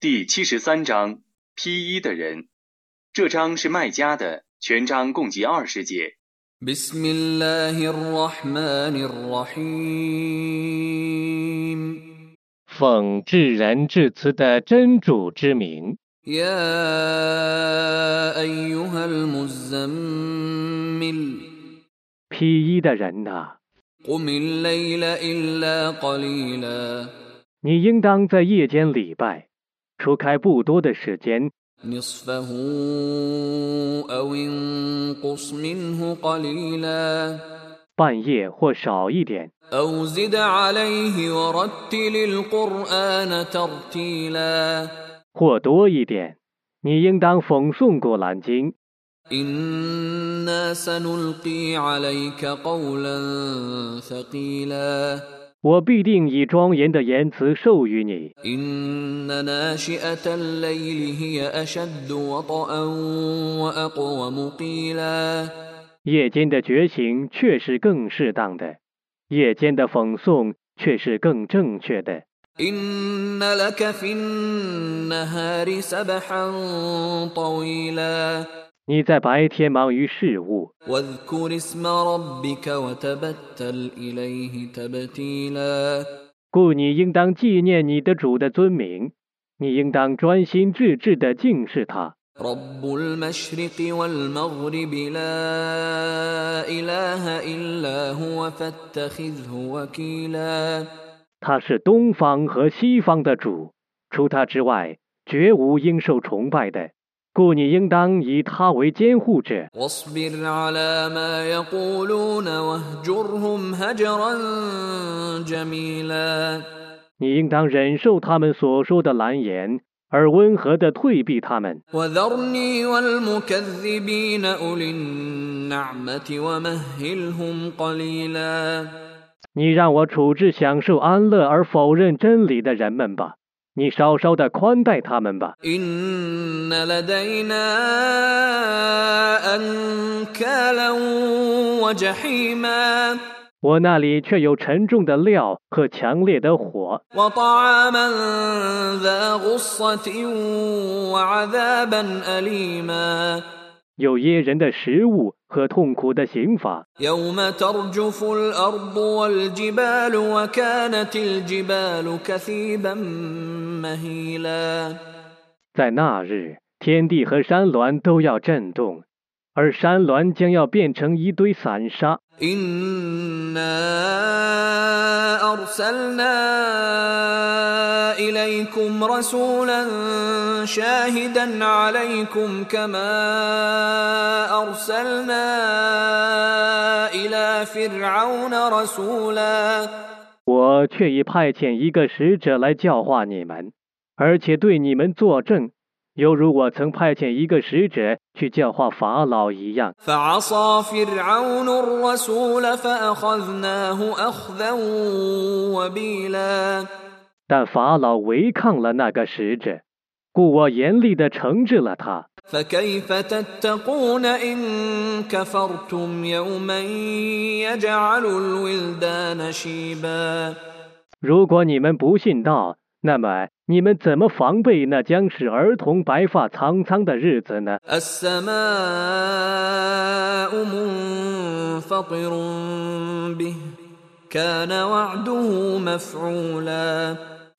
第七十三章披衣的人，这章是卖家的，全章共计二十节。 بسم الله الرحمن الرحيم 奉至仁至慈的真主之名， يا أيها المزمل 披衣的人呐、 قم الليل إلا قليلا 你应当在夜间礼拜， 除开不多的时间， نصفه أو انقص منه قليلا 半夜或少一点， أو زد عليه ورتل القرآن ترتيلا 或多一点。你应当讽诵古兰经， إنا سنلقي عليك قولا ثقيلا 我必定以庄严的言辞授予你。夜间的觉醒，却是更适当的；夜间的讽诵，却是更正确的。你在白天忙于事务，故你应当纪念你的主的尊名，你应当专心致志地敬视他。他是东方和西方的主，除他之外，绝无应受崇拜的。故你应当以他为监护者。你应当忍受他们所说的蓝言，而温和地退避他们。你让我处置享受安乐而否认真理的人们吧。你稍稍的宽待他们吧。我那里却有沉重的料和强烈的火。有噎人的食物和痛苦的刑罚。在那日天地和山峦都要震动而山峦将要变成一堆散沙。我却已派遣一个使者来教化你们而且对你们作证。犹如我曾派遣一个使者去教化法老一样。 فعصى فرعون الرسول فأخذناه أخذا وبيلا 但法老违抗了那个使者，故我严厉地惩治了他。 فكيف تتقون إن كفرتم يوما يجعل الولدان شيبا 如果你们不信道，那么 你们怎么防备那将使儿童白发苍苍的日子呢？ السماء منفطر به كان وعده مفعولا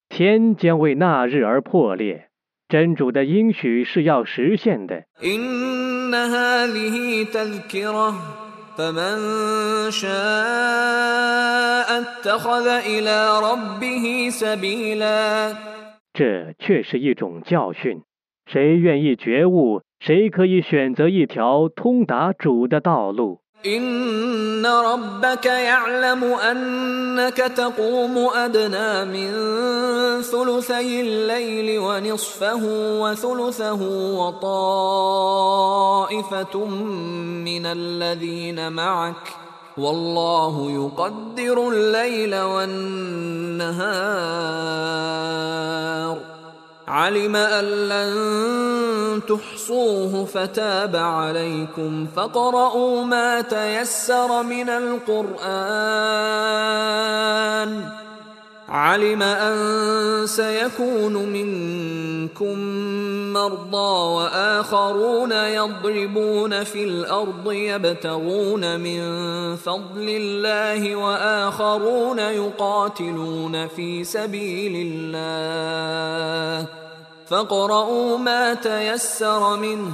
天将为那日而破裂，真主的应许是要实现的。 إن هذه تذكرة فمن شاء اتخذ إلى ربه سبيلا 这却是一种教训。谁愿意觉悟，谁可以选择一条通达主的道路。 إن ربك يعلم أنك تقوم أدنى من ثلثي الليل ونصفه وثلثه وطائفة من الذين معك والله يقدر الليل والنهار. علم أن لن تحصوه فتاب عليكم. فاقرؤوا ما تيسر من القرآن. علم أن سيكون منكم مرضى وآخرون يضربون في الأرض يبتغون من فضل الله وآخرون يقاتلون في سبيل الله. فاقرؤوا ما تيسر منه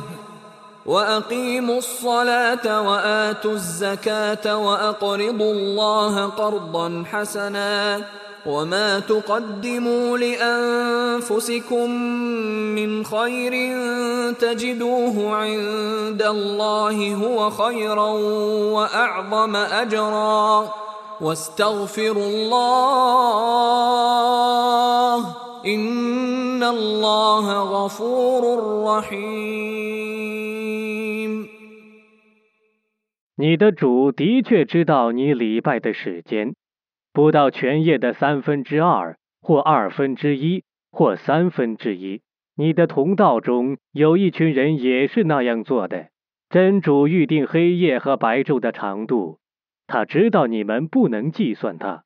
وأقيموا الصلاة وآتوا الزكاة وأقرضوا الله قرضا حسنا وما تقدموا لانفسكم من خير تجدوه عند الله هو خيرا واعظم اجرا واستغفروا الله ان الله غفور رحيم 你的主的确知道你礼拜的时间， 不到全夜的三分之二，或二分之一，或三分之一。你的同道中有一群人也是那样做的。真主预定黑夜和白昼的长度，他知道你们不能计算它，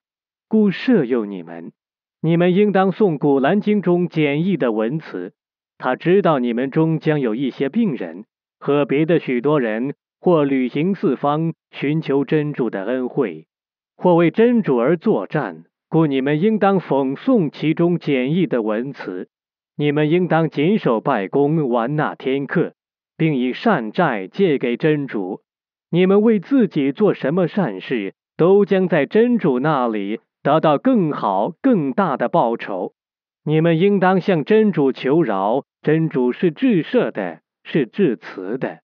故赦宥你们。你们应当诵《古兰经》中简易的文词。他知道你们中将有一些病人和别的许多人，或旅行四方寻求真主的恩惠。或为真主而作战，故你们应当讽诵其中简易的文词。你们应当谨守拜功，完纳天课，并以善债借给真主。你们为自己做什么善事，都将在真主那里得到更好、更大的报酬。你们应当向真主求饶，真主是至赦的，是至慈的。